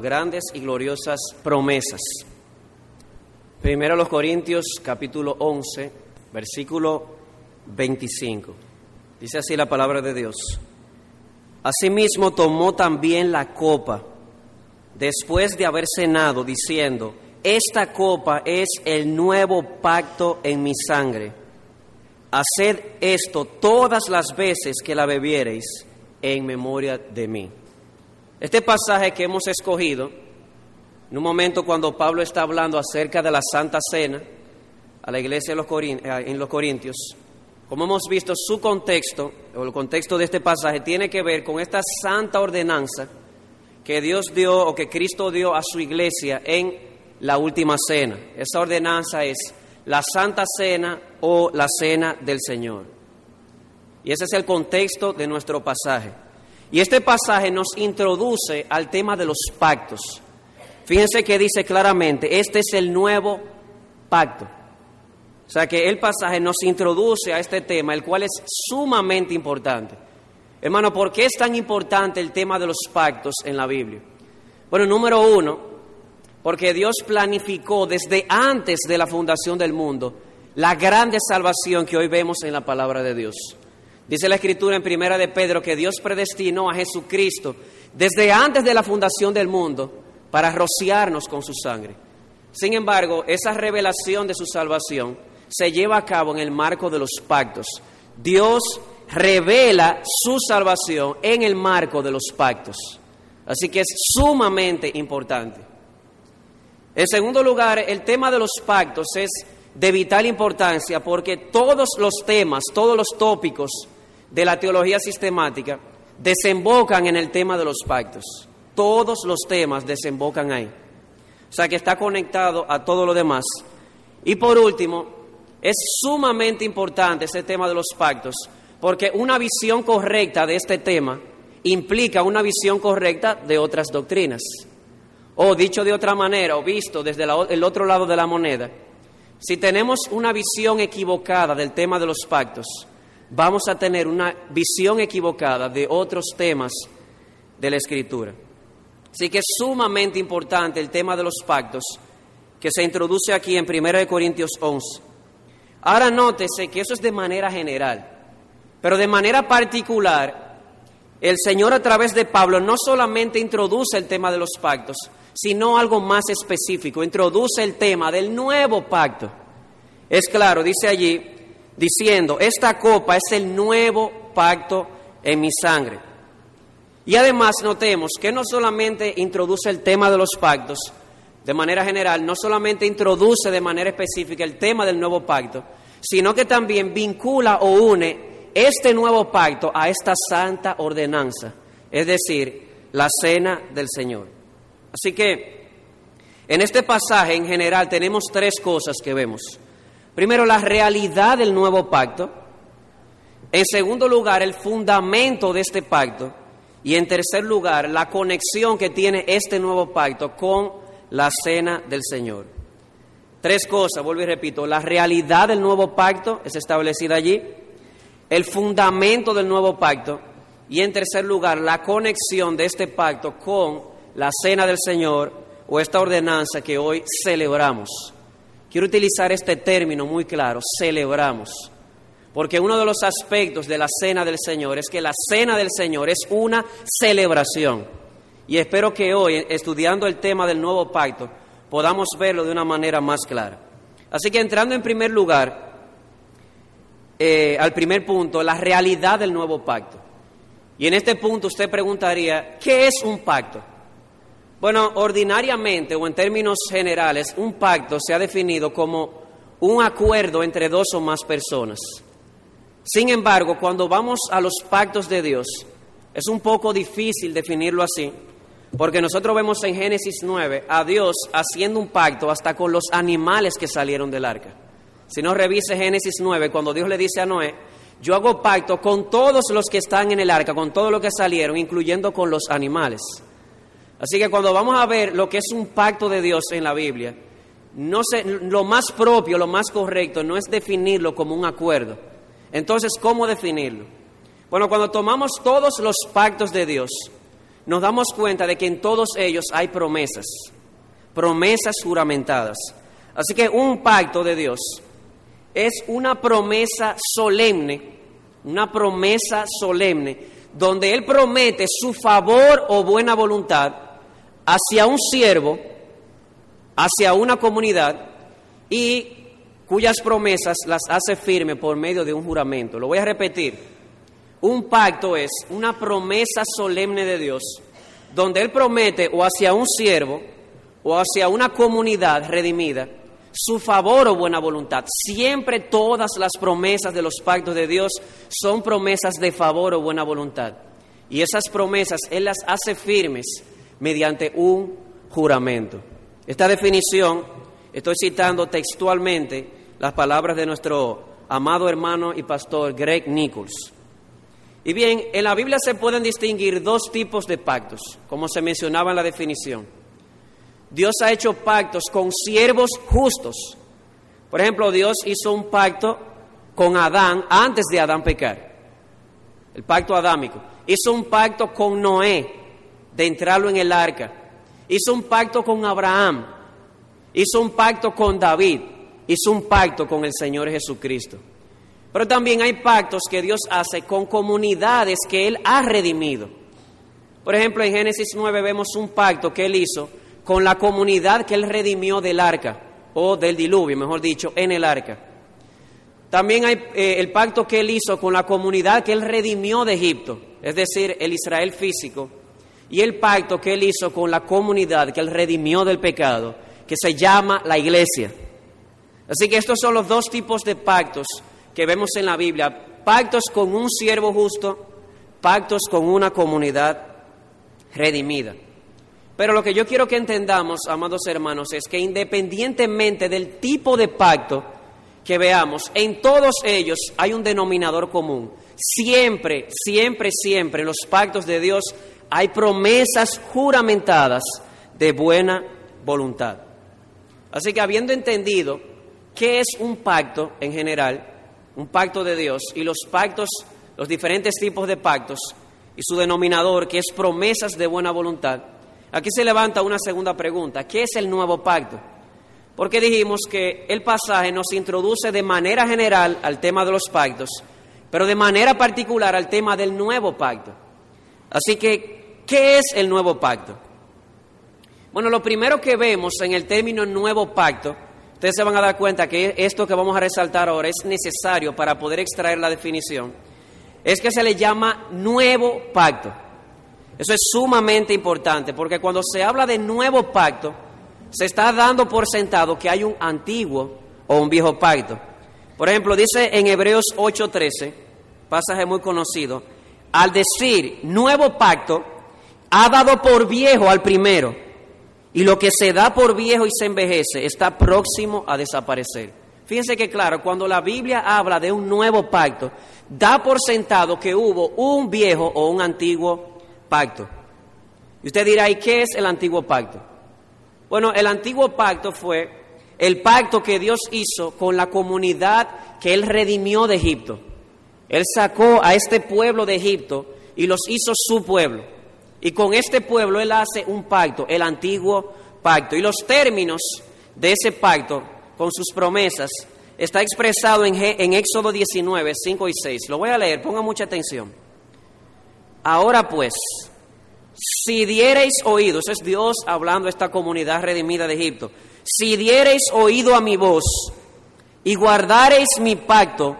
grandes y gloriosas promesas. Primero los Corintios capítulo 11, versículo 25. Dice así la palabra de Dios. Asimismo tomó también la copa después de haber cenado, diciendo, esta copa es el nuevo pacto en mi sangre. Haced esto todas las veces que la bebiereis en memoria de mí. Este pasaje que hemos escogido, en un momento cuando Pablo está hablando acerca de la Santa Cena a la iglesia eh, en los Corintios, como hemos visto, su contexto, o el contexto de este pasaje, tiene que ver con esta santa ordenanza que Dios dio o que Cristo dio a su iglesia en la última cena. Esa ordenanza es la Santa Cena o la Cena del Señor. Y ese es el contexto de nuestro pasaje. Y este pasaje nos introduce al tema de los pactos. Fíjense que dice claramente, este es el nuevo pacto. O sea que el pasaje nos introduce a este tema, el cual es sumamente importante. Hermano, ¿por qué es tan importante el tema de los pactos en la Biblia? Bueno, número uno, porque Dios planificó desde antes de la fundación del mundo la grande salvación que hoy vemos en la palabra de Dios. Dice la escritura en primera de Pedro que Dios predestinó a Jesucristo desde antes de la fundación del mundo para rociarnos con su sangre. Sin embargo, esa revelación de su salvación se lleva a cabo en el marco de los pactos. Dios revela su salvación en el marco de los pactos. Así que es sumamente importante. En segundo lugar, el tema de los pactos es de vital importancia porque todos los temas, todos los tópicos de la teología sistemática desembocan en el tema de los pactos. Todos los temas desembocan ahí. O sea que está conectado a todo lo demás. Y por último, es sumamente importante este tema de los pactos, porque una visión correcta de este tema implica una visión correcta de otras doctrinas. O dicho de otra manera, o visto desde el otro lado de la moneda, si tenemos una visión equivocada del tema de los pactos, vamos a tener una visión equivocada de otros temas de la Escritura. Así que es sumamente importante el tema de los pactos que se introduce aquí en 1 Corintios 11. Ahora nótese que eso es de manera general, pero de manera particular, el Señor a través de Pablo no solamente introduce el tema de los pactos, sino algo más específico, introduce el tema del nuevo pacto. Es claro, dice allí, diciendo, esta copa es el nuevo pacto en mi sangre. Y además notemos que no solamente introduce el tema de los pactos, de manera general, no solamente introduce de manera específica el tema del nuevo pacto, sino que también vincula o une este nuevo pacto a esta santa ordenanza, es decir, la cena del Señor. Así que en este pasaje en general tenemos tres cosas que vemos. Primero, la realidad del nuevo pacto. En segundo lugar, el fundamento de este pacto. Y en tercer lugar, la conexión que tiene este nuevo pacto con la cena del Señor. Tres cosas, vuelvo y repito, la realidad del nuevo pacto es establecida allí, el fundamento del nuevo pacto y en tercer lugar la conexión de este pacto con la cena del Señor o esta ordenanza que hoy celebramos. Quiero utilizar este término muy claro, celebramos, porque uno de los aspectos de la cena del Señor es que la cena del Señor es una celebración. Y espero que hoy, estudiando el tema del nuevo pacto, podamos verlo de una manera más clara. Así que entrando en primer lugar, eh, al primer punto, la realidad del nuevo pacto. Y en este punto usted preguntaría, ¿qué es un pacto? Bueno, ordinariamente o en términos generales, un pacto se ha definido como un acuerdo entre dos o más personas. Sin embargo, cuando vamos a los pactos de Dios, es un poco difícil definirlo así, porque nosotros vemos en Génesis 9 a Dios haciendo un pacto hasta con los animales que salieron del arca. Si no revise Génesis 9, cuando Dios le dice a Noé, yo hago pacto con todos los que están en el arca, con todos los que salieron, incluyendo con los animales. Así que cuando vamos a ver lo que es un pacto de Dios en la Biblia, no lo más propio, lo más correcto, no es definirlo como un acuerdo. Entonces, ¿cómo definirlo? Bueno, cuando tomamos todos los pactos de Dios, nos damos cuenta de que en todos ellos hay promesas, promesas juramentadas. Así que un pacto de Dios es una promesa solemne, una promesa solemne, donde Él promete su favor o buena voluntad hacia un siervo, hacia una comunidad y cuyas promesas las hace firme por medio de un juramento. Lo voy a repetir. Un pacto es una promesa solemne de Dios, donde Él promete o hacia un siervo o hacia una comunidad redimida su favor o buena voluntad. Siempre todas las promesas de los pactos de Dios son promesas de favor o buena voluntad. Y esas promesas Él las hace firmes mediante un juramento. Esta definición, estoy citando textualmente las palabras de nuestro amado hermano y pastor Greg Nichols. Y bien, en la Biblia se pueden distinguir dos tipos de pactos, como se mencionaba en la definición. Dios ha hecho pactos con siervos justos. Por ejemplo, Dios hizo un pacto con Adán antes de Adán pecar. El pacto adámico. Hizo un pacto con Noé de entrarlo en el arca. Hizo un pacto con Abraham. Hizo un pacto con David. Hizo un pacto con el Señor Jesucristo. Pero también hay pactos que Dios hace con comunidades que Él ha redimido. Por ejemplo, en Génesis 9 vemos un pacto que Él hizo con la comunidad que él redimió del arca, o del diluvio, mejor dicho, en el arca. También hay eh, el pacto que él hizo con la comunidad que él redimió de Egipto, es decir, el Israel físico, y el pacto que él hizo con la comunidad que él redimió del pecado, que se llama la iglesia. Así que estos son los dos tipos de pactos que vemos en la Biblia, pactos con un siervo justo, pactos con una comunidad redimida. Pero lo que yo quiero que entendamos, amados hermanos, es que independientemente del tipo de pacto que veamos, en todos ellos hay un denominador común. Siempre, siempre, siempre los pactos de Dios hay promesas juramentadas de buena voluntad. Así que habiendo entendido qué es un pacto en general, un pacto de Dios y los pactos, los diferentes tipos de pactos y su denominador que es promesas de buena voluntad, Aquí se levanta una segunda pregunta. ¿Qué es el nuevo pacto? Porque dijimos que el pasaje nos introduce de manera general al tema de los pactos, pero de manera particular al tema del nuevo pacto. Así que, ¿qué es el nuevo pacto? Bueno, lo primero que vemos en el término nuevo pacto, ustedes se van a dar cuenta que esto que vamos a resaltar ahora es necesario para poder extraer la definición, es que se le llama nuevo pacto. Eso es sumamente importante porque cuando se habla de nuevo pacto, se está dando por sentado que hay un antiguo o un viejo pacto. Por ejemplo, dice en Hebreos 8:13, pasaje muy conocido, al decir nuevo pacto, ha dado por viejo al primero, y lo que se da por viejo y se envejece está próximo a desaparecer. Fíjense que claro, cuando la Biblia habla de un nuevo pacto, da por sentado que hubo un viejo o un antiguo pacto. Y usted dirá, ¿y qué es el antiguo pacto? Bueno, el antiguo pacto fue el pacto que Dios hizo con la comunidad que Él redimió de Egipto. Él sacó a este pueblo de Egipto y los hizo su pueblo. Y con este pueblo Él hace un pacto, el antiguo pacto. Y los términos de ese pacto, con sus promesas, está expresado en, en Éxodo 19, 5 y 6. Lo voy a leer, ponga mucha atención. Ahora pues, si diereis oído, eso es Dios hablando a esta comunidad redimida de Egipto, si diereis oído a mi voz y guardareis mi pacto,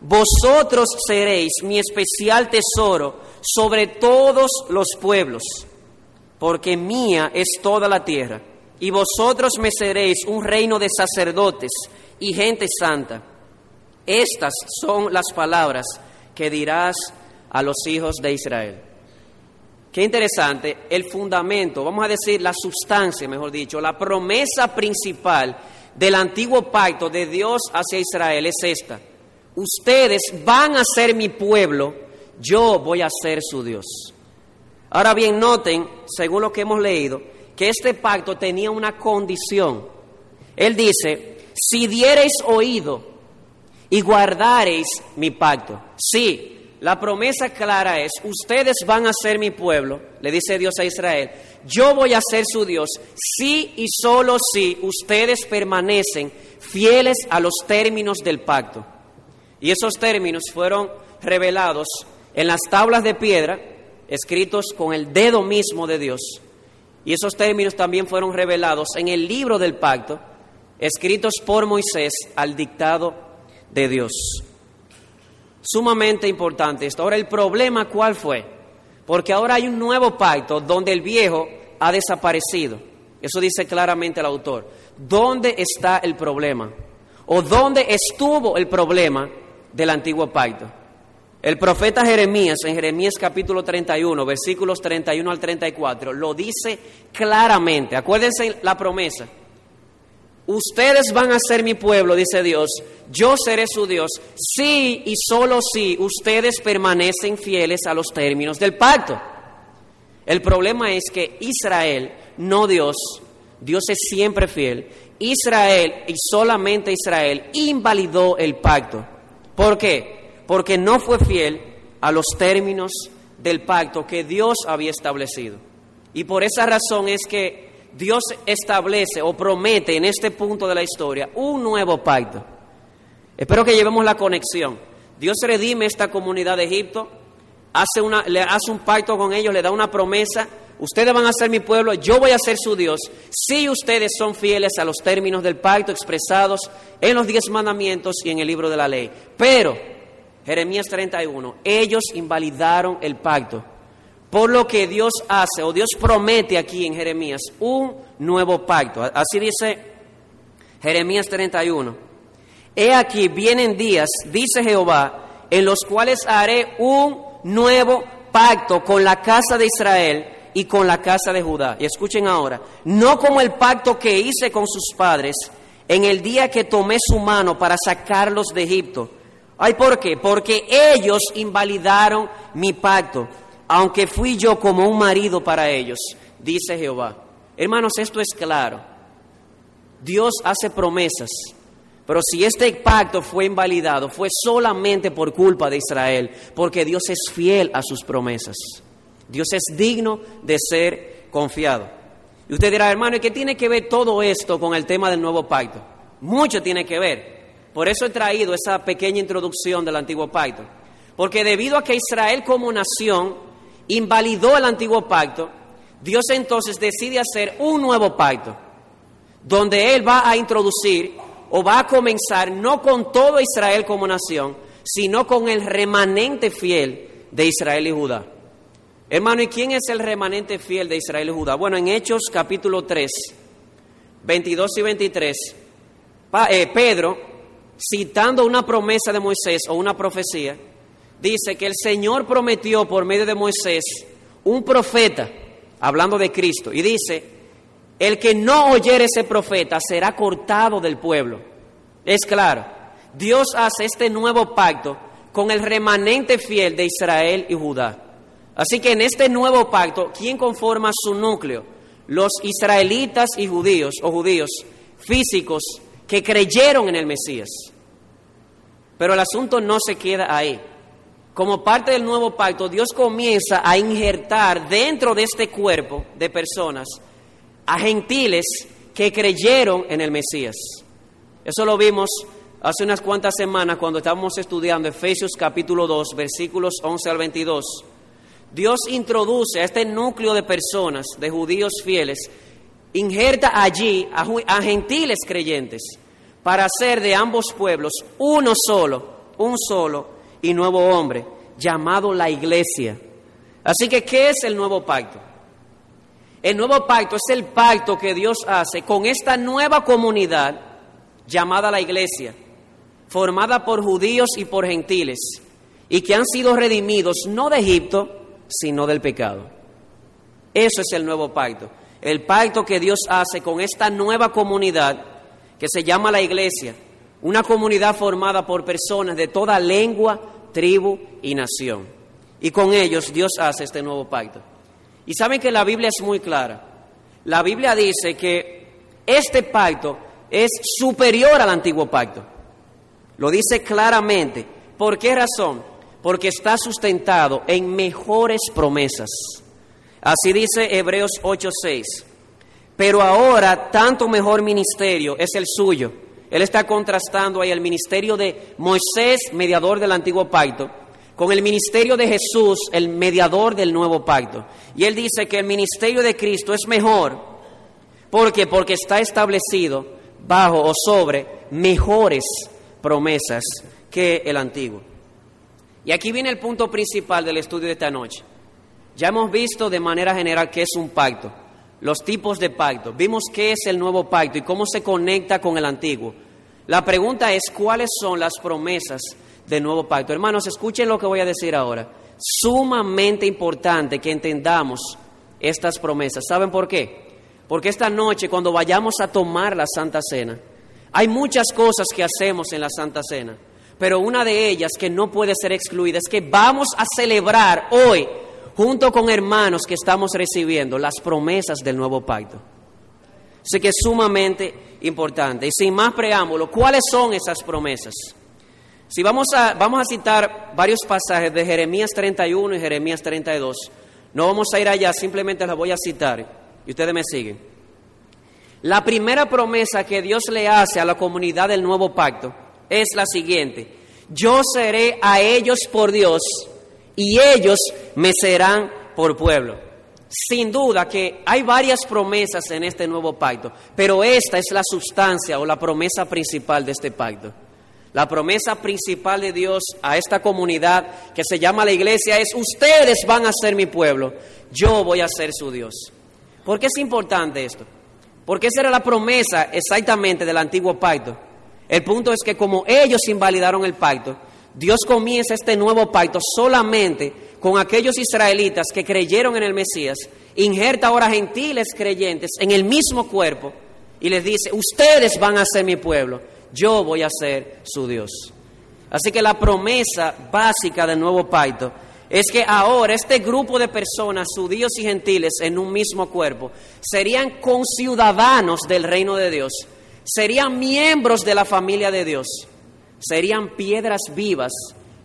vosotros seréis mi especial tesoro sobre todos los pueblos, porque mía es toda la tierra, y vosotros me seréis un reino de sacerdotes y gente santa. Estas son las palabras que dirás a los hijos de Israel. Qué interesante, el fundamento, vamos a decir la sustancia, mejor dicho, la promesa principal del antiguo pacto de Dios hacia Israel es esta. Ustedes van a ser mi pueblo, yo voy a ser su Dios. Ahora bien, noten, según lo que hemos leído, que este pacto tenía una condición. Él dice, si diereis oído y guardareis mi pacto, sí, la promesa clara es, ustedes van a ser mi pueblo, le dice Dios a Israel, yo voy a ser su Dios, si y solo si ustedes permanecen fieles a los términos del pacto. Y esos términos fueron revelados en las tablas de piedra, escritos con el dedo mismo de Dios. Y esos términos también fueron revelados en el libro del pacto, escritos por Moisés al dictado de Dios. Sumamente importante esto. Ahora, el problema, ¿cuál fue? Porque ahora hay un nuevo pacto donde el viejo ha desaparecido. Eso dice claramente el autor. ¿Dónde está el problema? ¿O dónde estuvo el problema del antiguo pacto? El profeta Jeremías, en Jeremías capítulo 31, versículos 31 al 34, lo dice claramente. Acuérdense la promesa. Ustedes van a ser mi pueblo, dice Dios, yo seré su Dios, si y solo si ustedes permanecen fieles a los términos del pacto. El problema es que Israel, no Dios, Dios es siempre fiel, Israel y solamente Israel invalidó el pacto. ¿Por qué? Porque no fue fiel a los términos del pacto que Dios había establecido. Y por esa razón es que Dios establece o promete en este punto de la historia un nuevo pacto. Espero que llevemos la conexión. Dios redime esta comunidad de Egipto, hace una, le hace un pacto con ellos, le da una promesa. Ustedes van a ser mi pueblo, yo voy a ser su Dios, si ustedes son fieles a los términos del pacto expresados en los diez mandamientos y en el libro de la ley. Pero, Jeremías 31, ellos invalidaron el pacto por lo que Dios hace o Dios promete aquí en Jeremías un nuevo pacto. Así dice Jeremías 31. He aquí vienen días, dice Jehová, en los cuales haré un nuevo pacto con la casa de Israel y con la casa de Judá. Y escuchen ahora, no como el pacto que hice con sus padres en el día que tomé su mano para sacarlos de Egipto. ¿Ay por qué? Porque ellos invalidaron mi pacto aunque fui yo como un marido para ellos, dice Jehová. Hermanos, esto es claro. Dios hace promesas, pero si este pacto fue invalidado, fue solamente por culpa de Israel, porque Dios es fiel a sus promesas. Dios es digno de ser confiado. Y usted dirá, hermano, ¿y qué tiene que ver todo esto con el tema del nuevo pacto? Mucho tiene que ver. Por eso he traído esa pequeña introducción del antiguo pacto. Porque debido a que Israel como nación invalidó el antiguo pacto, Dios entonces decide hacer un nuevo pacto, donde Él va a introducir o va a comenzar no con todo Israel como nación, sino con el remanente fiel de Israel y Judá. Hermano, ¿y quién es el remanente fiel de Israel y Judá? Bueno, en Hechos capítulo 3, 22 y 23, eh, Pedro, citando una promesa de Moisés o una profecía, dice que el Señor prometió por medio de Moisés un profeta, hablando de Cristo, y dice, el que no oyere ese profeta será cortado del pueblo. Es claro, Dios hace este nuevo pacto con el remanente fiel de Israel y Judá. Así que en este nuevo pacto, ¿quién conforma su núcleo? Los israelitas y judíos o judíos físicos que creyeron en el Mesías. Pero el asunto no se queda ahí como parte del nuevo pacto, Dios comienza a injertar dentro de este cuerpo de personas a gentiles que creyeron en el Mesías. Eso lo vimos hace unas cuantas semanas cuando estábamos estudiando Efesios capítulo 2, versículos 11 al 22. Dios introduce a este núcleo de personas, de judíos fieles, injerta allí a, a gentiles creyentes para hacer de ambos pueblos uno solo, un solo y nuevo hombre, llamado la iglesia. Así que, ¿qué es el nuevo pacto? El nuevo pacto es el pacto que Dios hace con esta nueva comunidad llamada la iglesia, formada por judíos y por gentiles, y que han sido redimidos no de Egipto, sino del pecado. Eso es el nuevo pacto. El pacto que Dios hace con esta nueva comunidad que se llama la iglesia, una comunidad formada por personas de toda lengua, tribu y nación. Y con ellos Dios hace este nuevo pacto. Y saben que la Biblia es muy clara. La Biblia dice que este pacto es superior al antiguo pacto. Lo dice claramente. ¿Por qué razón? porque está sustentado en mejores promesas. Así dice Hebreos 8:6. Pero ahora tanto mejor ministerio es el suyo. Él está contrastando ahí el ministerio de Moisés, mediador del antiguo pacto, con el ministerio de Jesús, el mediador del nuevo pacto. Y él dice que el ministerio de Cristo es mejor. ¿Por qué? Porque está establecido bajo o sobre mejores promesas que el antiguo. Y aquí viene el punto principal del estudio de esta noche. Ya hemos visto de manera general qué es un pacto, los tipos de pacto, vimos qué es el nuevo pacto y cómo se conecta con el antiguo. La pregunta es cuáles son las promesas del nuevo pacto. Hermanos, escuchen lo que voy a decir ahora. Sumamente importante que entendamos estas promesas. ¿Saben por qué? Porque esta noche cuando vayamos a tomar la Santa Cena, hay muchas cosas que hacemos en la Santa Cena, pero una de ellas que no puede ser excluida es que vamos a celebrar hoy, junto con hermanos que estamos recibiendo, las promesas del nuevo pacto. Así que es sumamente importante. Y sin más preámbulo, ¿cuáles son esas promesas? Si vamos a, vamos a citar varios pasajes de Jeremías 31 y Jeremías 32, no vamos a ir allá, simplemente las voy a citar y ustedes me siguen. La primera promesa que Dios le hace a la comunidad del nuevo pacto es la siguiente. Yo seré a ellos por Dios y ellos me serán por pueblo. Sin duda que hay varias promesas en este nuevo pacto, pero esta es la sustancia o la promesa principal de este pacto. La promesa principal de Dios a esta comunidad que se llama la iglesia es, ustedes van a ser mi pueblo, yo voy a ser su Dios. ¿Por qué es importante esto? Porque esa era la promesa exactamente del antiguo pacto. El punto es que como ellos invalidaron el pacto, Dios comienza este nuevo pacto solamente con aquellos israelitas que creyeron en el Mesías, injerta ahora gentiles creyentes en el mismo cuerpo y les dice, ustedes van a ser mi pueblo, yo voy a ser su Dios. Así que la promesa básica del nuevo pacto es que ahora este grupo de personas, judíos y gentiles, en un mismo cuerpo, serían conciudadanos del reino de Dios, serían miembros de la familia de Dios, serían piedras vivas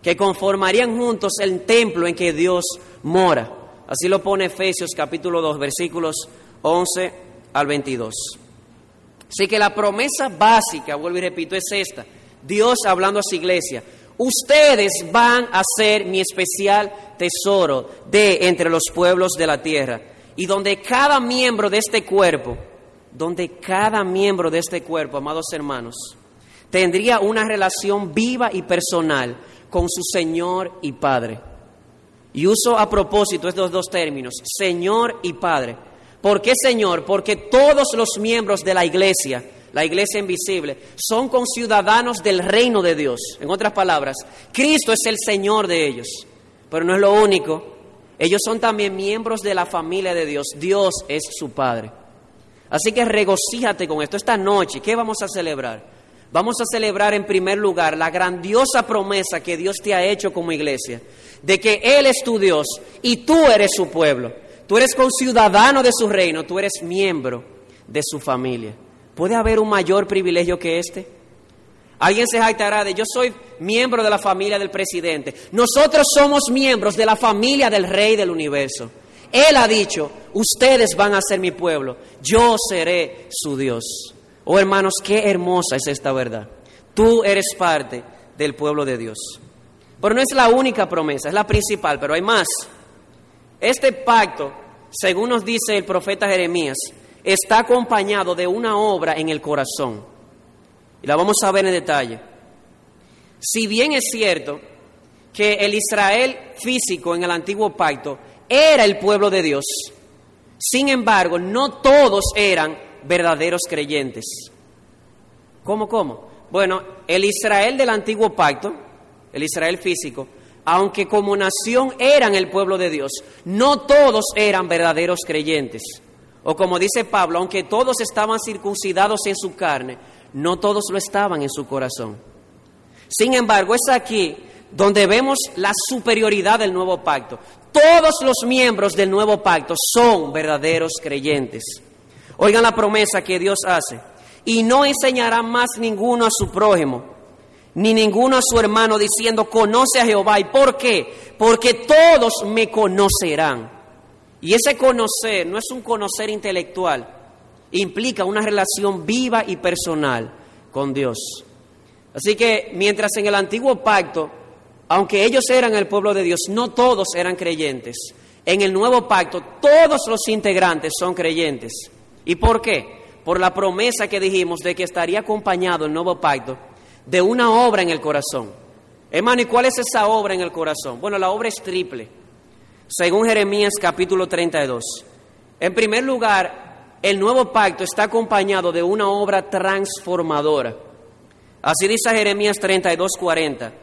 que conformarían juntos el templo en que Dios mora. Así lo pone Efesios capítulo 2, versículos 11 al 22. Así que la promesa básica, vuelvo y repito, es esta. Dios hablando a su iglesia, ustedes van a ser mi especial tesoro de entre los pueblos de la tierra. Y donde cada miembro de este cuerpo, donde cada miembro de este cuerpo, amados hermanos, tendría una relación viva y personal con su Señor y Padre. Y uso a propósito estos dos términos, Señor y Padre. ¿Por qué Señor? Porque todos los miembros de la iglesia, la iglesia invisible, son conciudadanos del reino de Dios. En otras palabras, Cristo es el Señor de ellos. Pero no es lo único. Ellos son también miembros de la familia de Dios. Dios es su Padre. Así que regocíjate con esto. Esta noche, ¿qué vamos a celebrar? Vamos a celebrar en primer lugar la grandiosa promesa que Dios te ha hecho como iglesia, de que Él es tu Dios y tú eres su pueblo. Tú eres conciudadano de su reino, tú eres miembro de su familia. ¿Puede haber un mayor privilegio que este? Alguien se jactará de yo soy miembro de la familia del presidente. Nosotros somos miembros de la familia del rey del universo. Él ha dicho, ustedes van a ser mi pueblo, yo seré su Dios. Oh hermanos, qué hermosa es esta verdad. Tú eres parte del pueblo de Dios. Pero no es la única promesa, es la principal, pero hay más. Este pacto, según nos dice el profeta Jeremías, está acompañado de una obra en el corazón. Y la vamos a ver en detalle. Si bien es cierto que el Israel físico en el antiguo pacto era el pueblo de Dios, sin embargo, no todos eran verdaderos creyentes. ¿Cómo, cómo? Bueno, el Israel del antiguo pacto, el Israel físico, aunque como nación eran el pueblo de Dios, no todos eran verdaderos creyentes. O como dice Pablo, aunque todos estaban circuncidados en su carne, no todos lo estaban en su corazón. Sin embargo, es aquí donde vemos la superioridad del nuevo pacto. Todos los miembros del nuevo pacto son verdaderos creyentes. Oigan la promesa que Dios hace. Y no enseñará más ninguno a su prójimo, ni ninguno a su hermano diciendo, conoce a Jehová. ¿Y por qué? Porque todos me conocerán. Y ese conocer no es un conocer intelectual, implica una relación viva y personal con Dios. Así que mientras en el antiguo pacto, aunque ellos eran el pueblo de Dios, no todos eran creyentes. En el nuevo pacto todos los integrantes son creyentes. ¿Y por qué? Por la promesa que dijimos de que estaría acompañado el nuevo pacto de una obra en el corazón. Hermano, ¿y cuál es esa obra en el corazón? Bueno, la obra es triple, según Jeremías capítulo 32. En primer lugar, el nuevo pacto está acompañado de una obra transformadora. Así dice Jeremías 32, 40.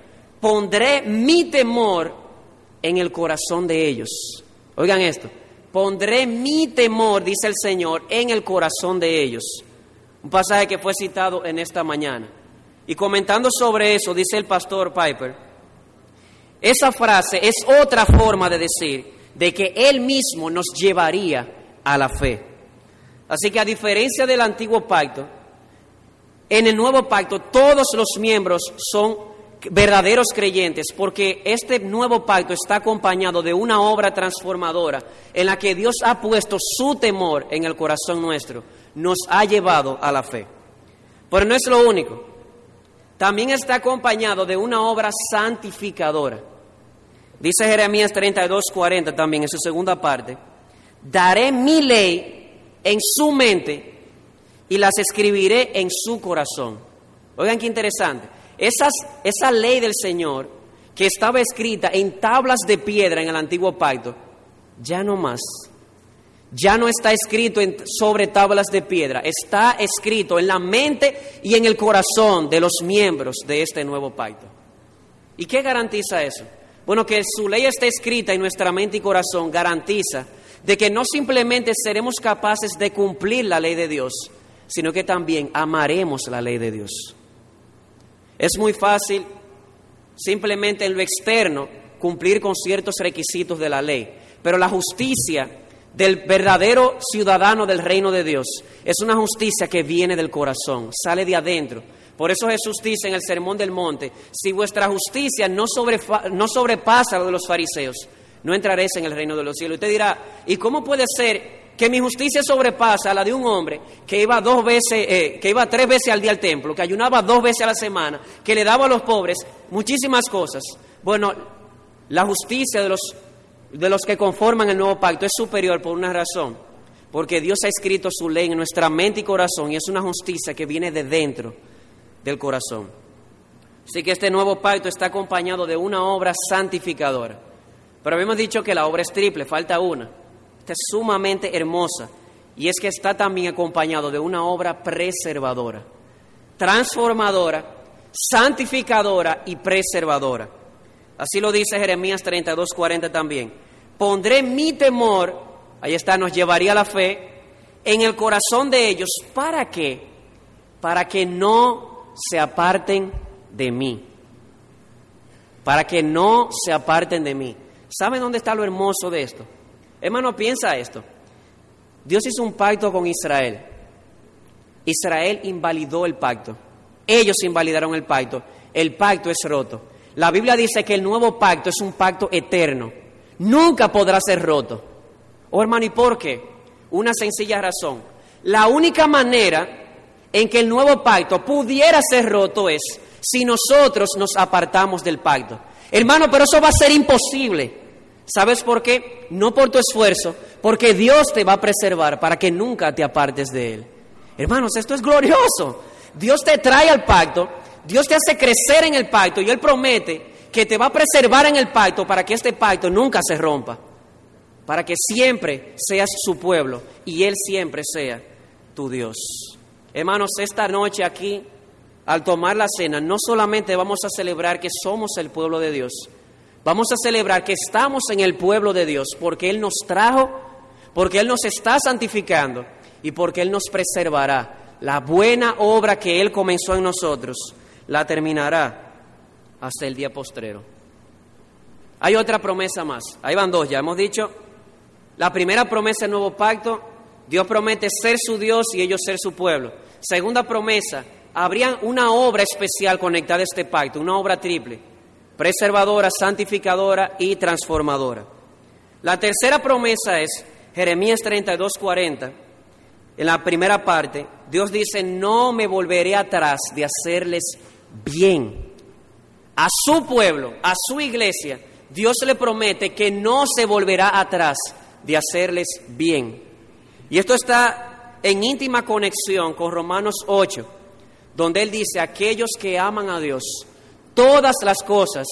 Pondré mi temor en el corazón de ellos. Oigan esto. Pondré mi temor, dice el Señor, en el corazón de ellos. Un pasaje que fue citado en esta mañana. Y comentando sobre eso, dice el pastor Piper, esa frase es otra forma de decir de que Él mismo nos llevaría a la fe. Así que a diferencia del antiguo pacto, en el nuevo pacto todos los miembros son verdaderos creyentes porque este nuevo pacto está acompañado de una obra transformadora en la que Dios ha puesto su temor en el corazón nuestro, nos ha llevado a la fe. Pero no es lo único también está acompañado de una obra santificadora. Dice Jeremías 32, 40 también en su segunda parte, daré mi ley en su mente y las escribiré en su corazón. Oigan qué interesante. Esa ley del Señor que estaba escrita en tablas de piedra en el antiguo pacto, ya no más ya no está escrito sobre tablas de piedra, está escrito en la mente y en el corazón de los miembros de este nuevo pacto. ¿Y qué garantiza eso? Bueno, que su ley esté escrita en nuestra mente y corazón garantiza de que no simplemente seremos capaces de cumplir la ley de Dios, sino que también amaremos la ley de Dios. Es muy fácil simplemente en lo externo cumplir con ciertos requisitos de la ley, pero la justicia del verdadero ciudadano del reino de Dios es una justicia que viene del corazón, sale de adentro. Por eso Jesús dice en el Sermón del Monte, si vuestra justicia no, sobrepasa lo de los fariseos, no entraréis en el reino de los cielos. Usted dirá, ¿y cómo puede ser que mi justicia sobrepasa la de un hombre que iba dos veces, eh, que iba tres veces al día al templo, que ayunaba dos veces a la semana, que le daba a los pobres muchísimas cosas? Bueno, la justicia de los de los que conforman el nuevo pacto es superior por una razón, porque Dios ha escrito su ley en nuestra mente y corazón y es una justicia que viene de dentro del corazón. Así que este nuevo pacto está acompañado de una obra santificadora. Pero habíamos dicho que la obra es triple, falta una. Esta es sumamente hermosa y es que está también acompañado de una obra preservadora, transformadora, santificadora y preservadora. Así lo dice Jeremías 32, 40 también. Pondré mi temor, ahí está, nos llevaría la fe, en el corazón de ellos. ¿Para qué? Para que no se aparten de mí. Para que no se aparten de mí. ¿Saben dónde está lo hermoso de esto? Hermano, piensa esto. Dios hizo un pacto con Israel. Israel invalidó el pacto. Ellos invalidaron el pacto. El pacto es roto. La Biblia dice que el nuevo pacto es un pacto eterno. Nunca podrá ser roto. Oh hermano, ¿y por qué? Una sencilla razón. La única manera en que el nuevo pacto pudiera ser roto es si nosotros nos apartamos del pacto. Hermano, pero eso va a ser imposible. ¿Sabes por qué? No por tu esfuerzo, porque Dios te va a preservar para que nunca te apartes de Él. Hermanos, esto es glorioso. Dios te trae al pacto Dios te hace crecer en el pacto y Él promete que te va a preservar en el pacto para que este pacto nunca se rompa, para que siempre seas su pueblo y Él siempre sea tu Dios. Hermanos, esta noche aquí, al tomar la cena, no solamente vamos a celebrar que somos el pueblo de Dios, vamos a celebrar que estamos en el pueblo de Dios porque Él nos trajo, porque Él nos está santificando y porque Él nos preservará. La buena obra que Él comenzó en nosotros la terminará hasta el día postrero. Hay otra promesa más, ahí van dos, ya hemos dicho, la primera promesa del nuevo pacto, Dios promete ser su Dios y ellos ser su pueblo. Segunda promesa, habría una obra especial conectada a este pacto, una obra triple, preservadora, santificadora y transformadora. La tercera promesa es Jeremías 32, 40. En la primera parte, Dios dice, no me volveré atrás de hacerles bien. A su pueblo, a su iglesia, Dios le promete que no se volverá atrás de hacerles bien. Y esto está en íntima conexión con Romanos 8, donde Él dice, aquellos que aman a Dios, todas las cosas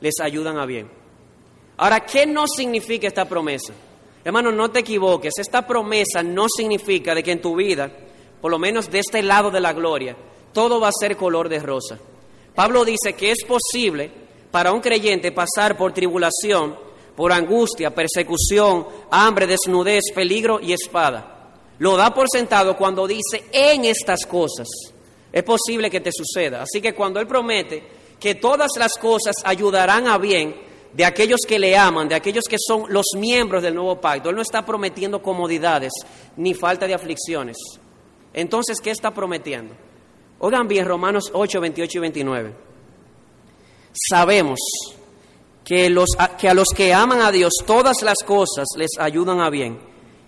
les ayudan a bien. Ahora, ¿qué no significa esta promesa? Hermano, no te equivoques, esta promesa no significa de que en tu vida, por lo menos de este lado de la gloria, todo va a ser color de rosa. Pablo dice que es posible para un creyente pasar por tribulación, por angustia, persecución, hambre, desnudez, peligro y espada. Lo da por sentado cuando dice en estas cosas. Es posible que te suceda. Así que cuando Él promete que todas las cosas ayudarán a bien de aquellos que le aman, de aquellos que son los miembros del nuevo pacto, Él no está prometiendo comodidades ni falta de aflicciones. Entonces, ¿qué está prometiendo? Oigan bien Romanos 8, 28 y 29. Sabemos que, los, que a los que aman a Dios todas las cosas les ayudan a bien.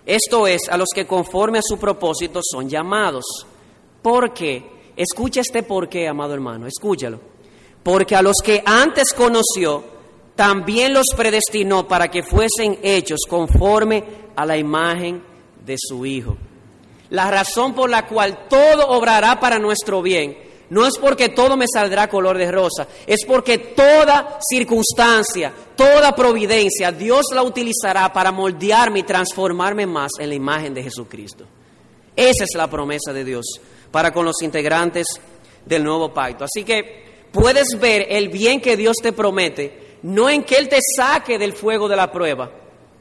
Esto es, a los que conforme a su propósito son llamados. ¿Por qué? Escucha este por qué, amado hermano, escúchalo. Porque a los que antes conoció, también los predestinó para que fuesen hechos conforme a la imagen de su Hijo. La razón por la cual todo obrará para nuestro bien no es porque todo me saldrá color de rosa, es porque toda circunstancia, toda providencia, Dios la utilizará para moldearme y transformarme más en la imagen de Jesucristo. Esa es la promesa de Dios para con los integrantes del nuevo pacto. Así que puedes ver el bien que Dios te promete, no en que Él te saque del fuego de la prueba,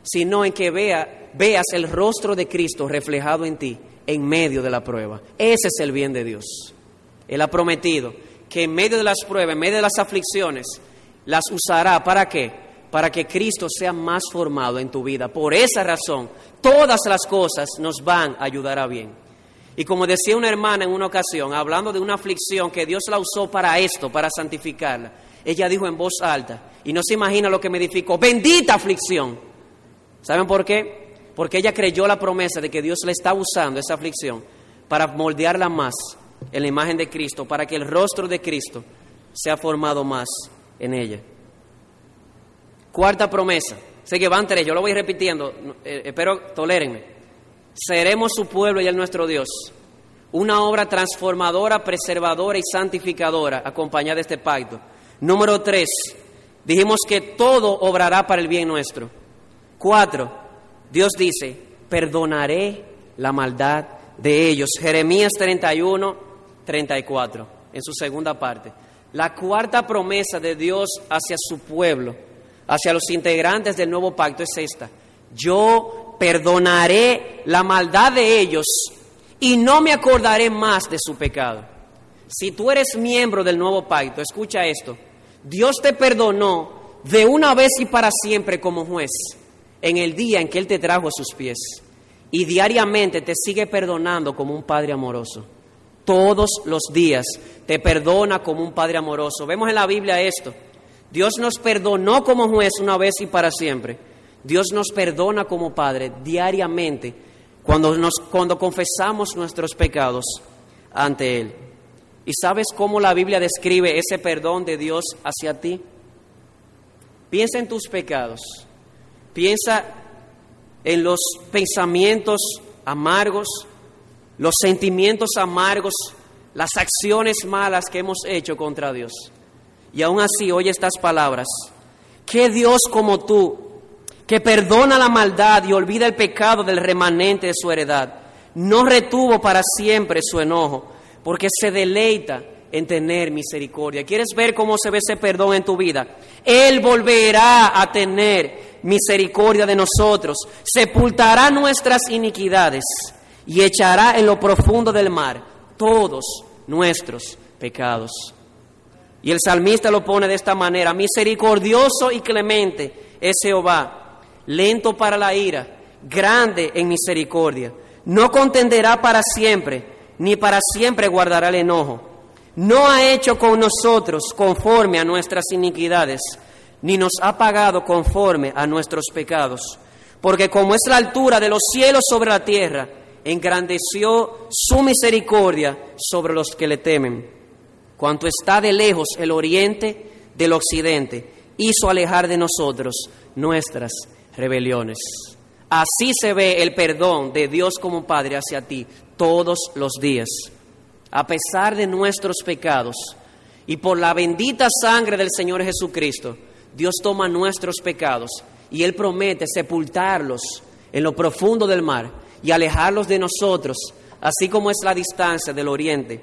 sino en que vea, veas el rostro de Cristo reflejado en ti en medio de la prueba. Ese es el bien de Dios. Él ha prometido que en medio de las pruebas, en medio de las aflicciones, las usará. ¿Para qué? Para que Cristo sea más formado en tu vida. Por esa razón, todas las cosas nos van a ayudar a bien. Y como decía una hermana en una ocasión, hablando de una aflicción que Dios la usó para esto, para santificarla, ella dijo en voz alta, y no se imagina lo que me edificó, bendita aflicción. ¿Saben por qué? Porque ella creyó la promesa de que Dios le está usando esa aflicción para moldearla más en la imagen de Cristo, para que el rostro de Cristo sea formado más en ella. Cuarta promesa. Sé que van tres, yo lo voy repitiendo, eh, espero tolérenme. Seremos su pueblo y el nuestro Dios. Una obra transformadora, preservadora y santificadora acompañada de este pacto. Número tres, dijimos que todo obrará para el bien nuestro. Cuatro, Dios dice, perdonaré la maldad de ellos. Jeremías 31, 34, en su segunda parte. La cuarta promesa de Dios hacia su pueblo, hacia los integrantes del nuevo pacto es esta. Yo perdonaré la maldad de ellos y no me acordaré más de su pecado. Si tú eres miembro del nuevo pacto, escucha esto. Dios te perdonó de una vez y para siempre como juez en el día en que Él te trajo a sus pies y diariamente te sigue perdonando como un Padre amoroso. Todos los días te perdona como un Padre amoroso. Vemos en la Biblia esto. Dios nos perdonó como juez una vez y para siempre. Dios nos perdona como Padre diariamente cuando, nos, cuando confesamos nuestros pecados ante Él. ¿Y sabes cómo la Biblia describe ese perdón de Dios hacia ti? Piensa en tus pecados. Piensa en los pensamientos amargos, los sentimientos amargos, las acciones malas que hemos hecho contra Dios. Y aún así, oye estas palabras. ¿Qué Dios como tú, que perdona la maldad y olvida el pecado del remanente de su heredad, no retuvo para siempre su enojo, porque se deleita en tener misericordia. ¿Quieres ver cómo se ve ese perdón en tu vida? Él volverá a tener misericordia de nosotros, sepultará nuestras iniquidades y echará en lo profundo del mar todos nuestros pecados. Y el salmista lo pone de esta manera, misericordioso y clemente es Jehová, lento para la ira, grande en misericordia, no contenderá para siempre, ni para siempre guardará el enojo no ha hecho con nosotros conforme a nuestras iniquidades, ni nos ha pagado conforme a nuestros pecados. Porque como es la altura de los cielos sobre la tierra, engrandeció su misericordia sobre los que le temen. Cuanto está de lejos el oriente del occidente, hizo alejar de nosotros nuestras rebeliones. Así se ve el perdón de Dios como Padre hacia ti todos los días a pesar de nuestros pecados, y por la bendita sangre del Señor Jesucristo, Dios toma nuestros pecados y Él promete sepultarlos en lo profundo del mar y alejarlos de nosotros, así como es la distancia del oriente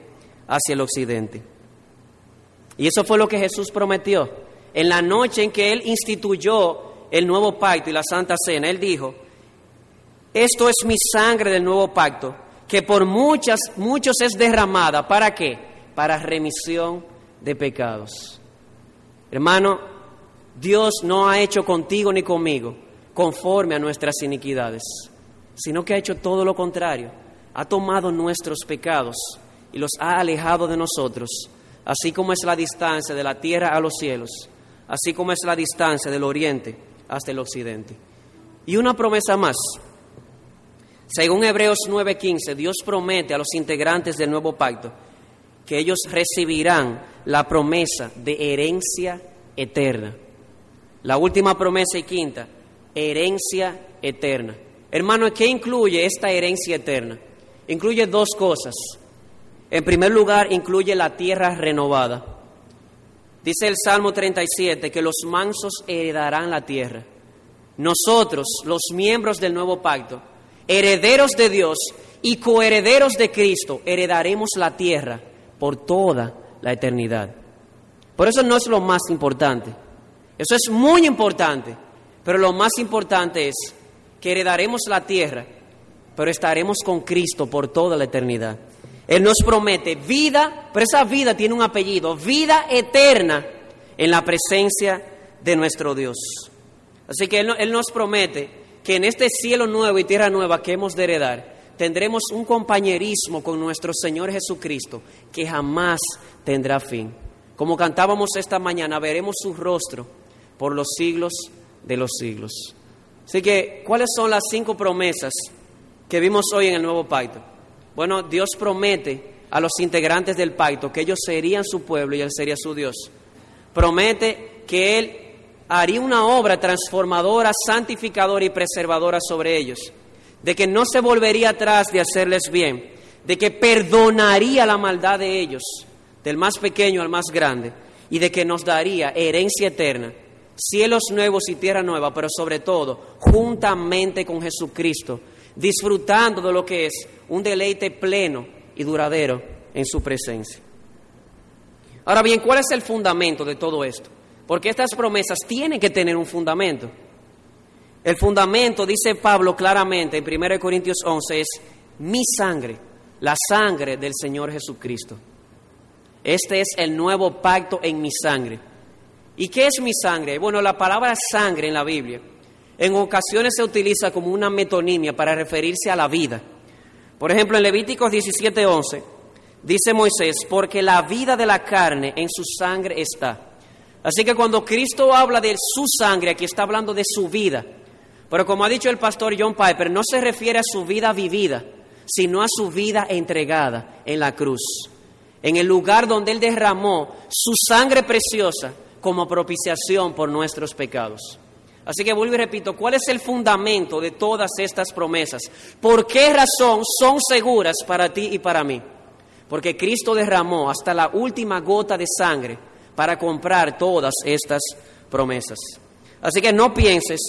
hacia el occidente. Y eso fue lo que Jesús prometió. En la noche en que Él instituyó el nuevo pacto y la Santa Cena, Él dijo, esto es mi sangre del nuevo pacto que por muchas, muchos es derramada. ¿Para qué? Para remisión de pecados. Hermano, Dios no ha hecho contigo ni conmigo conforme a nuestras iniquidades, sino que ha hecho todo lo contrario. Ha tomado nuestros pecados y los ha alejado de nosotros, así como es la distancia de la tierra a los cielos, así como es la distancia del oriente hasta el occidente. Y una promesa más, según Hebreos 9:15, Dios promete a los integrantes del nuevo pacto que ellos recibirán la promesa de herencia eterna. La última promesa y quinta, herencia eterna. Hermano, ¿qué incluye esta herencia eterna? Incluye dos cosas. En primer lugar, incluye la tierra renovada. Dice el Salmo 37 que los mansos heredarán la tierra. Nosotros, los miembros del nuevo pacto, herederos de Dios y coherederos de Cristo, heredaremos la tierra por toda la eternidad. Por eso no es lo más importante. Eso es muy importante, pero lo más importante es que heredaremos la tierra, pero estaremos con Cristo por toda la eternidad. Él nos promete vida, pero esa vida tiene un apellido, vida eterna en la presencia de nuestro Dios. Así que Él, nos promete que en este cielo nuevo y tierra nueva que hemos de heredar, tendremos un compañerismo con nuestro Señor Jesucristo que jamás tendrá fin. Como cantábamos esta mañana, veremos su rostro por los siglos de los siglos. Así que, ¿cuáles son las cinco promesas que vimos hoy en el nuevo pacto? Bueno, Dios promete a los integrantes del pacto que ellos serían su pueblo y Él sería su Dios. Promete que Él haría una obra transformadora, santificadora y preservadora sobre ellos, de que no se volvería atrás de hacerles bien, de que perdonaría la maldad de ellos, del más pequeño al más grande, y de que nos daría herencia eterna, cielos nuevos y tierra nueva, pero sobre todo juntamente con Jesucristo, disfrutando de lo que es un deleite pleno y duradero en su presencia. Ahora bien, ¿cuál es el fundamento de todo esto? Porque estas promesas tienen que tener un fundamento. El fundamento, dice Pablo claramente en 1 Corintios 11, es mi sangre, la sangre del Señor Jesucristo. Este es el nuevo pacto en mi sangre. ¿Y qué es mi sangre? Bueno, la palabra sangre en la Biblia en ocasiones se utiliza como una metonimia para referirse a la vida. Por ejemplo, en Levíticos 17:11 dice Moisés, porque la vida de la carne en su sangre está. Así que cuando Cristo habla de su sangre, aquí está hablando de su vida. Pero como ha dicho el pastor John Piper, no se refiere a su vida vivida, sino a su vida entregada en la cruz, en el lugar donde Él derramó su sangre preciosa como propiciación por nuestros pecados. Así que vuelvo y repito, ¿cuál es el fundamento de todas estas promesas? ¿Por qué razón son seguras para ti y para mí? Porque Cristo derramó hasta la última gota de sangre para comprar todas estas promesas. Así que no pienses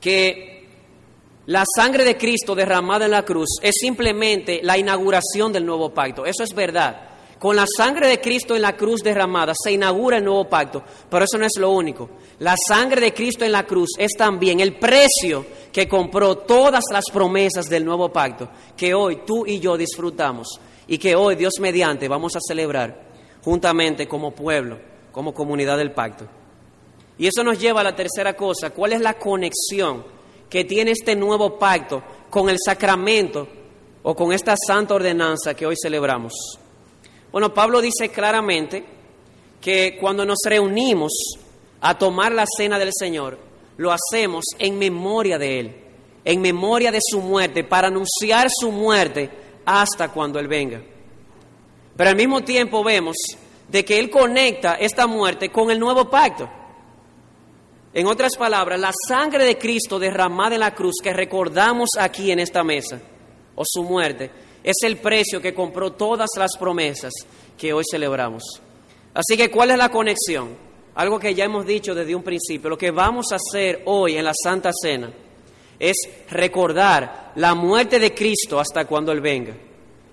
que la sangre de Cristo derramada en la cruz es simplemente la inauguración del nuevo pacto. Eso es verdad. Con la sangre de Cristo en la cruz derramada se inaugura el nuevo pacto, pero eso no es lo único. La sangre de Cristo en la cruz es también el precio que compró todas las promesas del nuevo pacto que hoy tú y yo disfrutamos y que hoy Dios mediante vamos a celebrar juntamente como pueblo, como comunidad del pacto. Y eso nos lleva a la tercera cosa, ¿cuál es la conexión que tiene este nuevo pacto con el sacramento o con esta santa ordenanza que hoy celebramos? Bueno, Pablo dice claramente que cuando nos reunimos a tomar la cena del Señor, lo hacemos en memoria de Él, en memoria de su muerte, para anunciar su muerte hasta cuando Él venga. Pero al mismo tiempo vemos de que Él conecta esta muerte con el nuevo pacto. En otras palabras, la sangre de Cristo derramada en la cruz que recordamos aquí en esta mesa, o su muerte, es el precio que compró todas las promesas que hoy celebramos. Así que, ¿cuál es la conexión? Algo que ya hemos dicho desde un principio. Lo que vamos a hacer hoy en la Santa Cena es recordar la muerte de Cristo hasta cuando Él venga.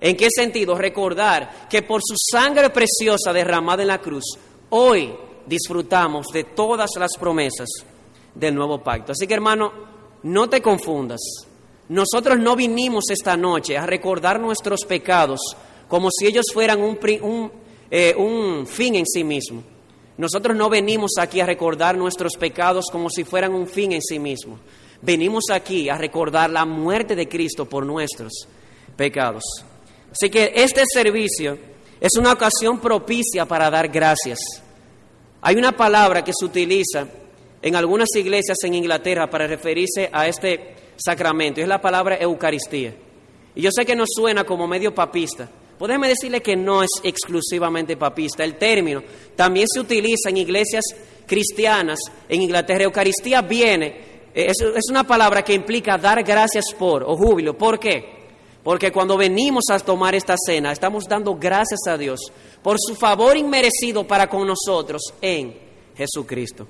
¿En qué sentido? Recordar que por su sangre preciosa derramada en la cruz, hoy disfrutamos de todas las promesas del nuevo pacto. Así que hermano, no te confundas. Nosotros no vinimos esta noche a recordar nuestros pecados como si ellos fueran un, eh, un fin en sí mismo. Nosotros no venimos aquí a recordar nuestros pecados como si fueran un fin en sí mismo. Venimos aquí a recordar la muerte de Cristo por nuestros pecados. Así que este servicio es una ocasión propicia para dar gracias. Hay una palabra que se utiliza en algunas iglesias en Inglaterra para referirse a este sacramento, y es la palabra Eucaristía. Y yo sé que nos suena como medio papista. Podemos decirle que no es exclusivamente papista. El término también se utiliza en iglesias cristianas en Inglaterra. Eucaristía viene, es, es una palabra que implica dar gracias por o júbilo. ¿Por qué? Porque cuando venimos a tomar esta cena, estamos dando gracias a Dios por su favor inmerecido para con nosotros en Jesucristo.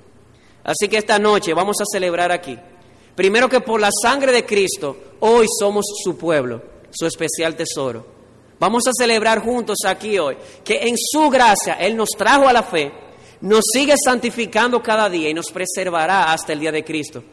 Así que esta noche vamos a celebrar aquí. Primero que por la sangre de Cristo, hoy somos su pueblo, su especial tesoro. Vamos a celebrar juntos aquí hoy que en su gracia Él nos trajo a la fe, nos sigue santificando cada día y nos preservará hasta el día de Cristo.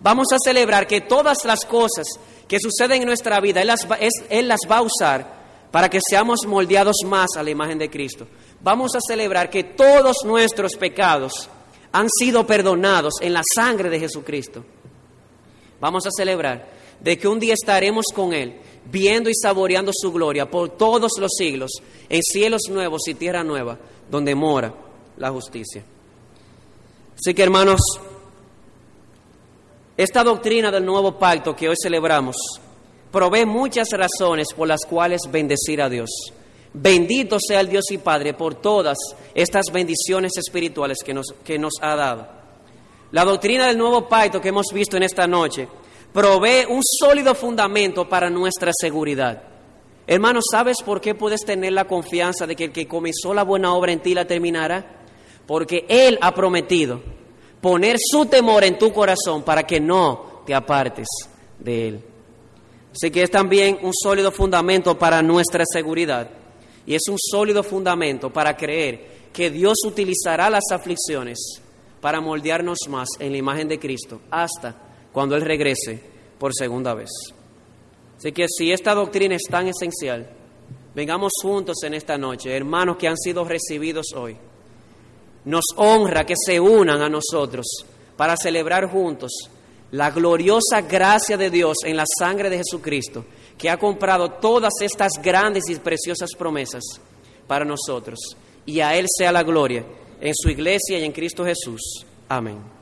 Vamos a celebrar que todas las cosas que suceden en nuestra vida, Él las, va, Él las va a usar para que seamos moldeados más a la imagen de Cristo. Vamos a celebrar que todos nuestros pecados han sido perdonados en la sangre de Jesucristo. Vamos a celebrar de que un día estaremos con Él, viendo y saboreando su gloria por todos los siglos, en cielos nuevos y tierra nueva, donde mora la justicia. Así que hermanos, esta doctrina del nuevo pacto que hoy celebramos provee muchas razones por las cuales bendecir a Dios. Bendito sea el Dios y Padre por todas estas bendiciones espirituales que nos, que nos ha dado. La doctrina del nuevo pacto que hemos visto en esta noche provee un sólido fundamento para nuestra seguridad. Hermano, ¿sabes por qué puedes tener la confianza de que el que comenzó la buena obra en ti la terminará? Porque Él ha prometido poner su temor en tu corazón para que no te apartes de Él. Así que es también un sólido fundamento para nuestra seguridad y es un sólido fundamento para creer que Dios utilizará las aflicciones para moldearnos más en la imagen de Cristo hasta cuando Él regrese por segunda vez. Así que si esta doctrina es tan esencial, vengamos juntos en esta noche, hermanos que han sido recibidos hoy. Nos honra que se unan a nosotros para celebrar juntos la gloriosa gracia de Dios en la sangre de Jesucristo, que ha comprado todas estas grandes y preciosas promesas para nosotros. Y a Él sea la gloria en su iglesia y en Cristo Jesús. Amén.